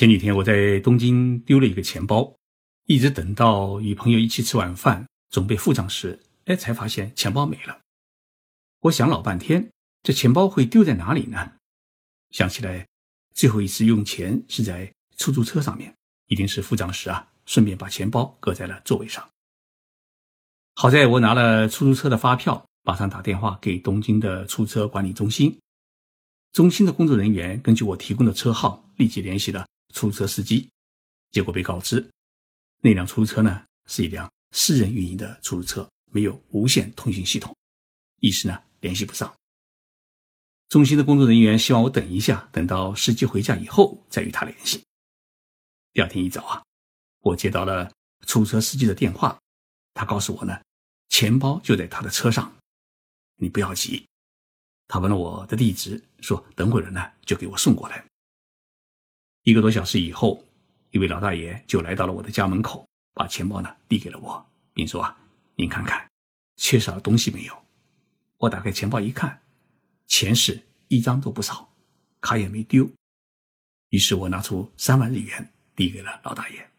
前几天我在东京丢了一个钱包，一直等到与朋友一起吃晚饭，准备付账时，哎，才发现钱包没了。我想老半天，这钱包会丢在哪里呢？想起来，最后一次用钱是在出租车上面，一定是付账时啊，顺便把钱包搁在了座位上。好在我拿了出租车的发票，马上打电话给东京的出租车管理中心。中心的工作人员根据我提供的车号，立即联系了出租车司机。结果被告知，那辆出租车呢是一辆私人运营的出租车，没有无线通讯系统，一时呢联系不上。中心的工作人员希望我等一下，等到司机回家以后再与他联系。第二天一早啊，我接到了出租车司机的电话，他告诉我呢。钱包就在他的车上，你不要急。他问了我的地址，说等会儿呢就给我送过来。一个多小时以后，一位老大爷就来到了我的家门口，把钱包呢递给了我，并说：“啊，您看看，缺少东西没有？”我打开钱包一看，钱是一张都不少，卡也没丢。于是我拿出三万日元递给了老大爷，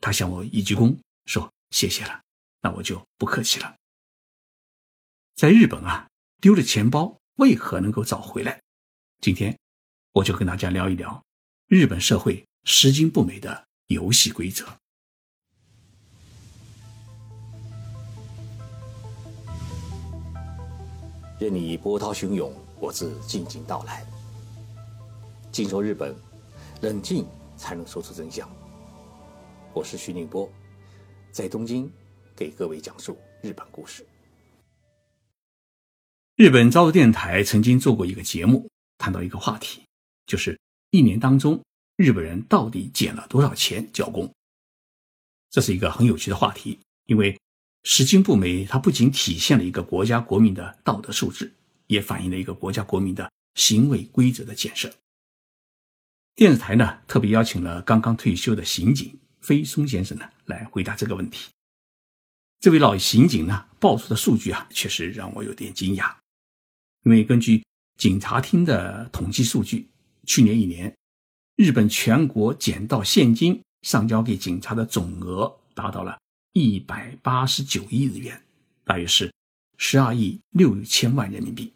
他向我一鞠躬，说：“谢谢了。”那我就不客气了。在日本啊，丢了钱包为何能够找回来？今天我就跟大家聊一聊日本社会拾金不昧的游戏规则。任你波涛汹涌，我自静静到来。静说日本，冷静才能说出真相。我是徐宁波，在东京。给各位讲述日本故事。日本朝日电台曾经做过一个节目，谈到一个话题，就是一年当中日本人到底捡了多少钱交工。这是一个很有趣的话题，因为拾金不昧，它不仅体现了一个国家国民的道德素质，也反映了一个国家国民的行为规则的建设。电视台呢特别邀请了刚刚退休的刑警飞松先生呢来回答这个问题。这位老刑警呢报出的数据啊，确实让我有点惊讶。因为根据警察厅的统计数据，去年一年，日本全国捡到现金上交给警察的总额达到了一百八十九亿日元，大约是十二亿六千万人民币。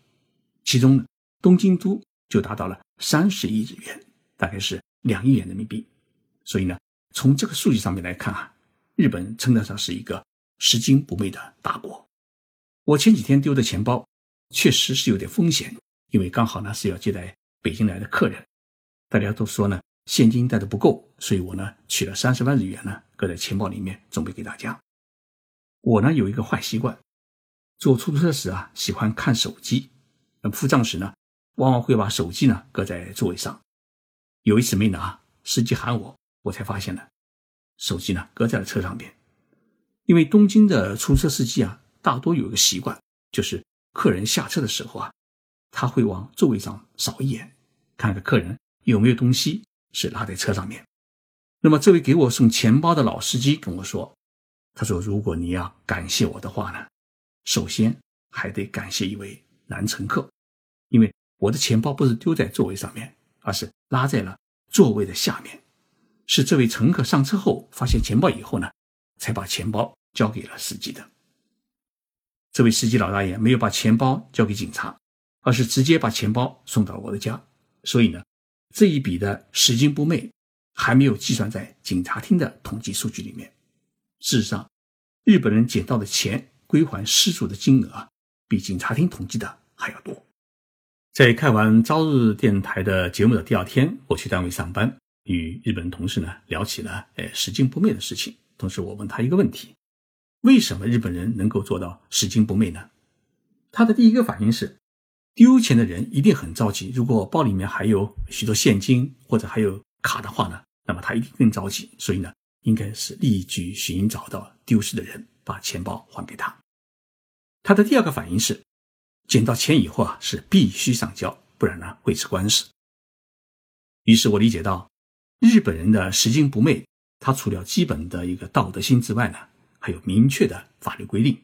其中呢，东京都就达到了三十亿日元，大概是两亿元人民币。所以呢，从这个数据上面来看啊，日本称得上是一个。拾金不昧的大国。我前几天丢的钱包，确实是有点风险，因为刚好呢是要接待北京来的客人，大家都说呢现金带的不够，所以我呢取了三十万日元呢搁在钱包里面，准备给大家。我呢有一个坏习惯，坐出租车时啊喜欢看手机，那付账时呢往往会把手机呢搁在座位上。有一次没拿，司机喊我，我才发现了手机呢搁在了车上边。因为东京的出租车司机啊，大多有一个习惯，就是客人下车的时候啊，他会往座位上扫一眼，看看客人有没有东西是落在车上面。那么这位给我送钱包的老司机跟我说，他说：“如果你要感谢我的话呢，首先还得感谢一位男乘客，因为我的钱包不是丢在座位上面，而是拉在了座位的下面，是这位乘客上车后发现钱包以后呢，才把钱包。”交给了司机的这位司机老大爷没有把钱包交给警察，而是直接把钱包送到了我的家。所以呢，这一笔的拾金不昧还没有计算在警察厅的统计数据里面。事实上，日本人捡到的钱归还失主的金额啊比警察厅统计的还要多。在看完朝日电台的节目的第二天，我去单位上班，与日本同事呢聊起了呃拾金不昧的事情。同时，我问他一个问题。为什么日本人能够做到拾金不昧呢？他的第一个反应是，丢钱的人一定很着急。如果包里面还有许多现金或者还有卡的话呢，那么他一定更着急。所以呢，应该是立即寻找到丢失的人，把钱包还给他。他的第二个反应是，捡到钱以后啊，是必须上交，不然呢会吃官司。于是我理解到，日本人的拾金不昧，他除了基本的一个道德心之外呢。还有明确的法律规定。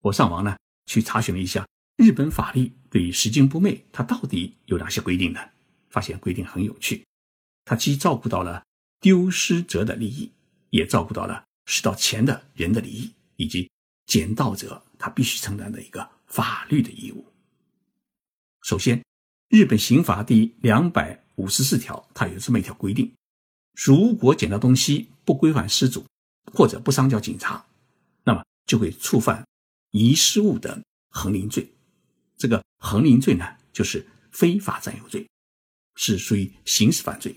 我上网呢去查询了一下日本法律对于拾金不昧它到底有哪些规定呢？发现规定很有趣。它既照顾到了丢失者的利益，也照顾到了拾到钱的人的利益，以及捡到者他必须承担的一个法律的义务。首先，日本刑法第两百五十四条，它有这么一条规定：如果捡到东西不归还失主，或者不上交警察，那么就会触犯遗失物的横领罪。这个横领罪呢，就是非法占有罪，是属于刑事犯罪。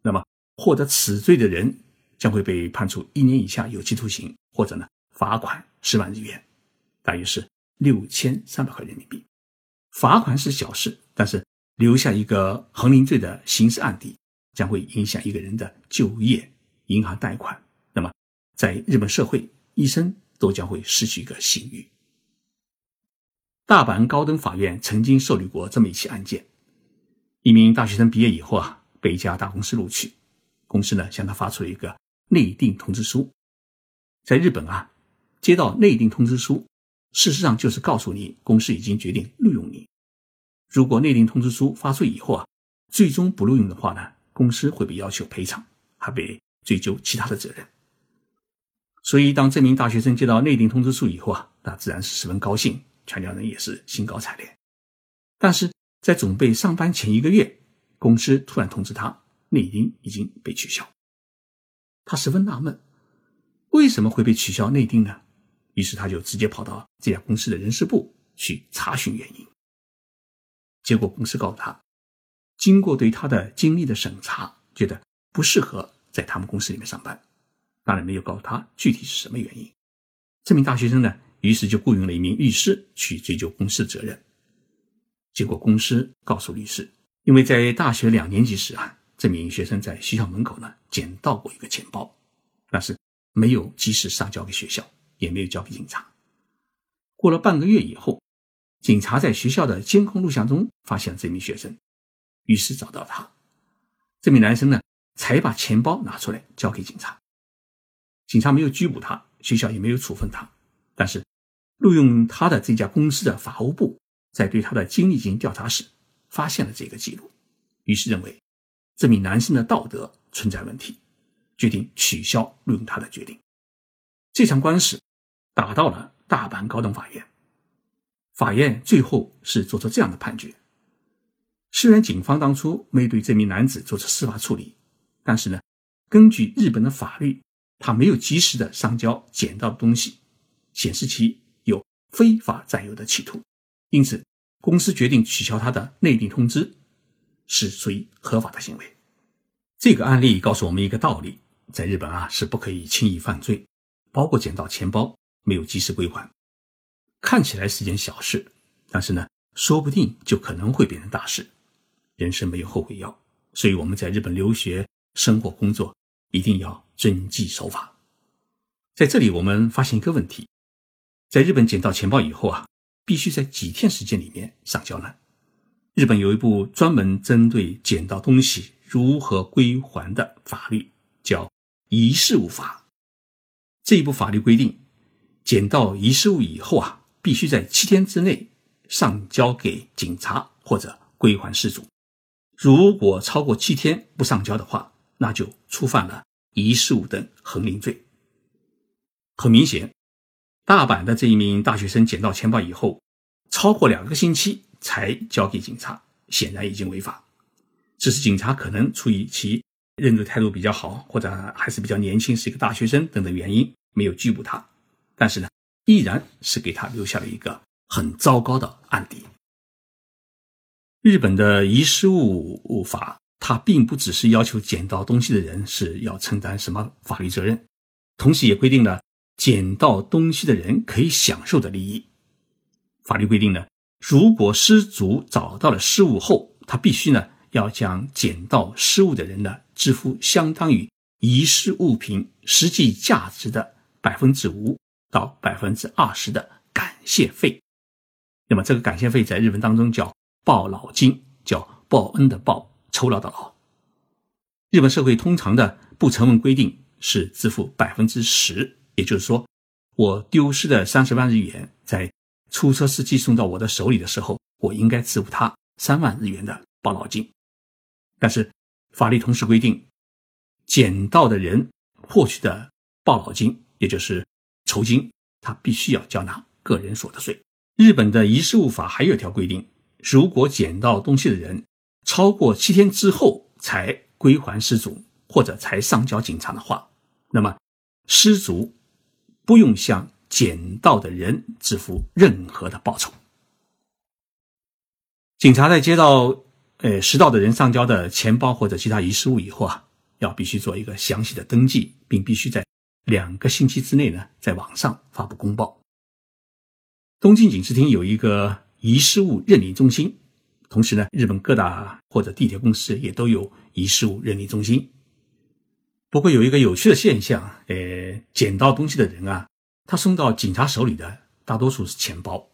那么获得此罪的人将会被判处一年以下有期徒刑，或者呢罚款十万日元，大约是六千三百块人民币。罚款是小事，但是留下一个横领罪的刑事案底，将会影响一个人的就业、银行贷款。那么，在日本社会，一生都将会失去一个信誉。大阪高等法院曾经受理过这么一起案件：一名大学生毕业以后啊，被一家大公司录取，公司呢向他发出了一个内定通知书。在日本啊，接到内定通知书。事实上，就是告诉你，公司已经决定录用你。如果内定通知书发出以后啊，最终不录用的话呢，公司会被要求赔偿，还被追究其他的责任。所以，当这名大学生接到内定通知书以后啊，那自然是十分高兴，全家人也是兴高采烈。但是在准备上班前一个月，公司突然通知他，内定已经被取消。他十分纳闷，为什么会被取消内定呢？于是他就直接跑到这家公司的人事部去查询原因。结果公司告诉他，经过对他的经历的审查，觉得不适合在他们公司里面上班。当然没有告诉他具体是什么原因。这名大学生呢，于是就雇佣了一名律师去追究公司的责任。结果公司告诉律师，因为在大学两年级时啊，这名学生在学校门口呢捡到过一个钱包，但是没有及时上交给学校。也没有交给警察。过了半个月以后，警察在学校的监控录像中发现了这名学生，于是找到他。这名男生呢，才把钱包拿出来交给警察。警察没有拘捕他，学校也没有处分他。但是，录用他的这家公司的法务部在对他的经历进行调查时，发现了这个记录，于是认为这名男生的道德存在问题，决定取消录用他的决定。这场官司。打到了大阪高等法院，法院最后是做出这样的判决：虽然警方当初没对这名男子做出司法处理，但是呢，根据日本的法律，他没有及时的上交捡到的东西，显示其非法占有的企图，因此公司决定取消他的内定通知，是属于合法的行为。这个案例告诉我们一个道理：在日本啊，是不可以轻易犯罪，包括捡到钱包。没有及时归还，看起来是件小事，但是呢，说不定就可能会变成大事。人生没有后悔药，所以我们在日本留学、生活、工作一定要遵纪守法。在这里，我们发现一个问题：在日本捡到钱包以后啊，必须在几天时间里面上交呢？日本有一部专门针对捡到东西如何归还的法律，叫《遗失物法》。这一部法律规定。捡到遗失物以后啊，必须在七天之内上交给警察或者归还失主。如果超过七天不上交的话，那就触犯了遗失物等横领罪。很明显，大阪的这一名大学生捡到钱包以后，超过两个星期才交给警察，显然已经违法。只是警察可能出于其认罪态度比较好，或者还是比较年轻，是一个大学生等等原因，没有拘捕他。但是呢，依然是给他留下了一个很糟糕的案底。日本的遗失物法，它并不只是要求捡到东西的人是要承担什么法律责任，同时也规定了捡到东西的人可以享受的利益。法律规定呢，如果失主找到了失物后，他必须呢要将捡到失物的人呢支付相当于遗失物品实际价值的百分之五。到百分之二十的感谢费，那么这个感谢费在日文当中叫报劳金，叫报恩的报，酬劳的劳。日本社会通常的不成文规定是支付百分之十，也就是说，我丢失的三十万日元在出租车司机送到我的手里的时候，我应该支付他三万日元的报劳金。但是法律同时规定，捡到的人获取的报劳金，也就是酬金，他必须要交纳个人所得税。日本的遗失物法还有一条规定，如果捡到东西的人超过七天之后才归还失主，或者才上交警察的话，那么失主不用向捡到的人支付任何的报酬。警察在接到呃拾到的人上交的钱包或者其他遗失物以后啊，要必须做一个详细的登记，并必须在两个星期之内呢，在网上发布公报。东京警视厅有一个遗失物认领中心，同时呢，日本各大或者地铁公司也都有遗失物认领中心。不过有一个有趣的现象，呃，捡到东西的人啊，他送到警察手里的大多数是钱包，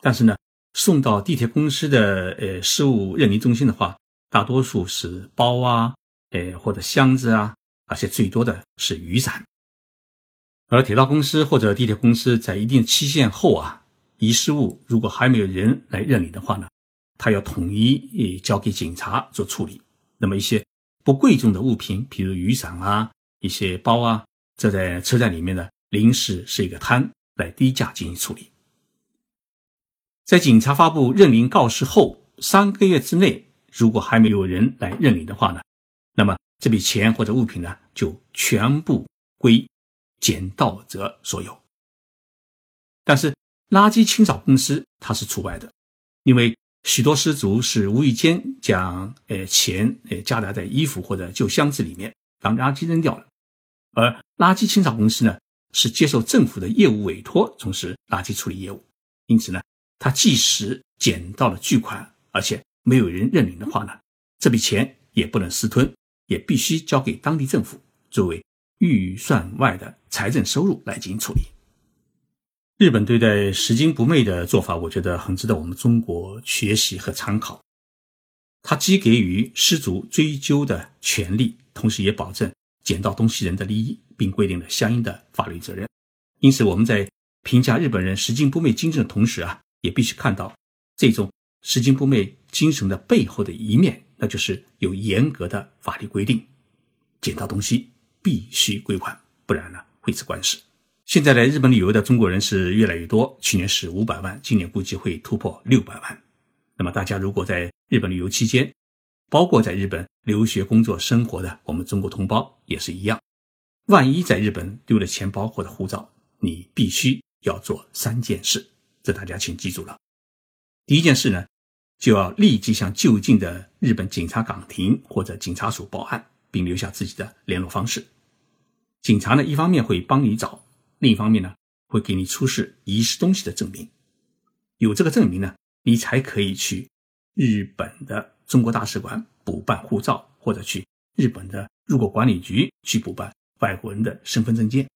但是呢，送到地铁公司的呃失物认领中心的话，大多数是包啊，呃或者箱子啊，而且最多的是雨伞。而铁道公司或者地铁公司在一定期限后啊。遗失物如果还没有人来认领的话呢，他要统一交给警察做处理。那么一些不贵重的物品，比如雨伞啊、一些包啊，这在车站里面呢临时设一个摊来低价进行处理。在警察发布认领告示后三个月之内，如果还没有人来认领的话呢，那么这笔钱或者物品呢就全部归捡到者所有。但是。垃圾清扫公司它是除外的，因为许多失足是无意间将呃钱呃夹杂在衣服或者旧箱子里面当垃圾扔掉了，而垃圾清扫公司呢是接受政府的业务委托从事垃圾处理业务，因此呢，他即使捡到了巨款，而且没有人认领的话呢，这笔钱也不能私吞，也必须交给当地政府作为预算外的财政收入来进行处理。日本对待拾金不昧的做法，我觉得很值得我们中国学习和参考。它既给予失足追究的权利，同时也保证捡到东西人的利益，并规定了相应的法律责任。因此，我们在评价日本人拾金不昧精神的同时啊，也必须看到这种拾金不昧精神的背后的一面，那就是有严格的法律规定，捡到东西必须归还，不然呢会吃官司。现在来日本旅游的中国人是越来越多，去年是五百万，今年估计会突破六百万。那么大家如果在日本旅游期间，包括在日本留学、工作、生活的我们中国同胞也是一样，万一在日本丢了钱包或者护照，你必须要做三件事，这大家请记住了。第一件事呢，就要立即向就近的日本警察岗亭或者警察署报案，并留下自己的联络方式。警察呢，一方面会帮你找。另一方面呢，会给你出示遗失东西的证明，有这个证明呢，你才可以去日本的中国大使馆补办护照，或者去日本的入国管理局去补办外国人的身份证件。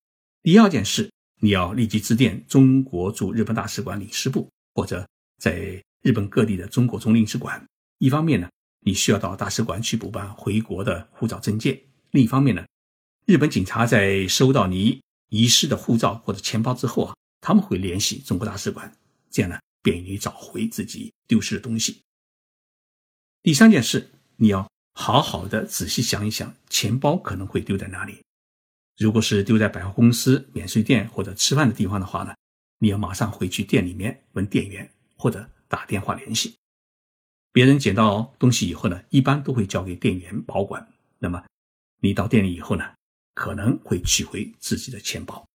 第二件事，你要立即致电中国驻日本大使馆领事部，或者在日本各地的中国总领事馆。一方面呢，你需要到大使馆去补办回国的护照证件；另一方面呢，日本警察在收到你。遗失的护照或者钱包之后啊，他们会联系中国大使馆，这样呢便于你找回自己丢失的东西。第三件事，你要好好的仔细想一想，钱包可能会丢在哪里。如果是丢在百货公司、免税店或者吃饭的地方的话呢，你要马上回去店里面问店员或者打电话联系。别人捡到东西以后呢，一般都会交给店员保管。那么你到店里以后呢？可能会取回自己的钱包。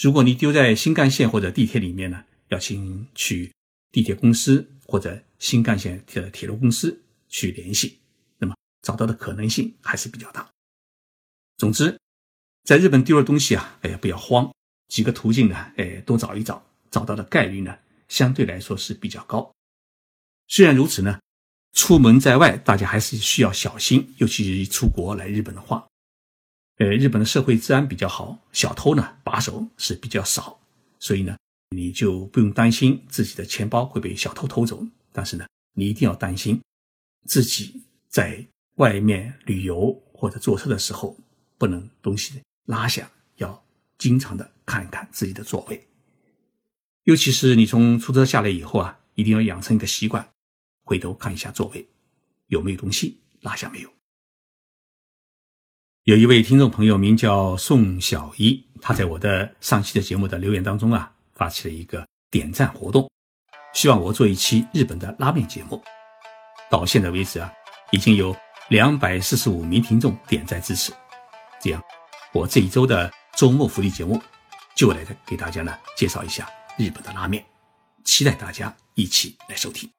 如果你丢在新干线或者地铁里面呢，要请去地铁公司或者新干线的铁路公司去联系，那么找到的可能性还是比较大。总之，在日本丢了东西啊，哎呀不要慌，几个途径呢，哎多找一找，找到的概率呢相对来说是比较高。虽然如此呢，出门在外大家还是需要小心，尤其出国来日本的话。呃，日本的社会治安比较好，小偷呢把手是比较少，所以呢，你就不用担心自己的钱包会被小偷偷走。但是呢，你一定要担心自己在外面旅游或者坐车的时候，不能东西拉下，要经常的看一看自己的座位。尤其是你从出租车下来以后啊，一定要养成一个习惯，回头看一下座位有没有东西拉下没有。有一位听众朋友名叫宋小一，他在我的上期的节目的留言当中啊，发起了一个点赞活动，希望我做一期日本的拉面节目。到现在为止啊，已经有两百四十五名听众点赞支持。这样，我这一周的周末福利节目就来给大家呢介绍一下日本的拉面，期待大家一起来收听。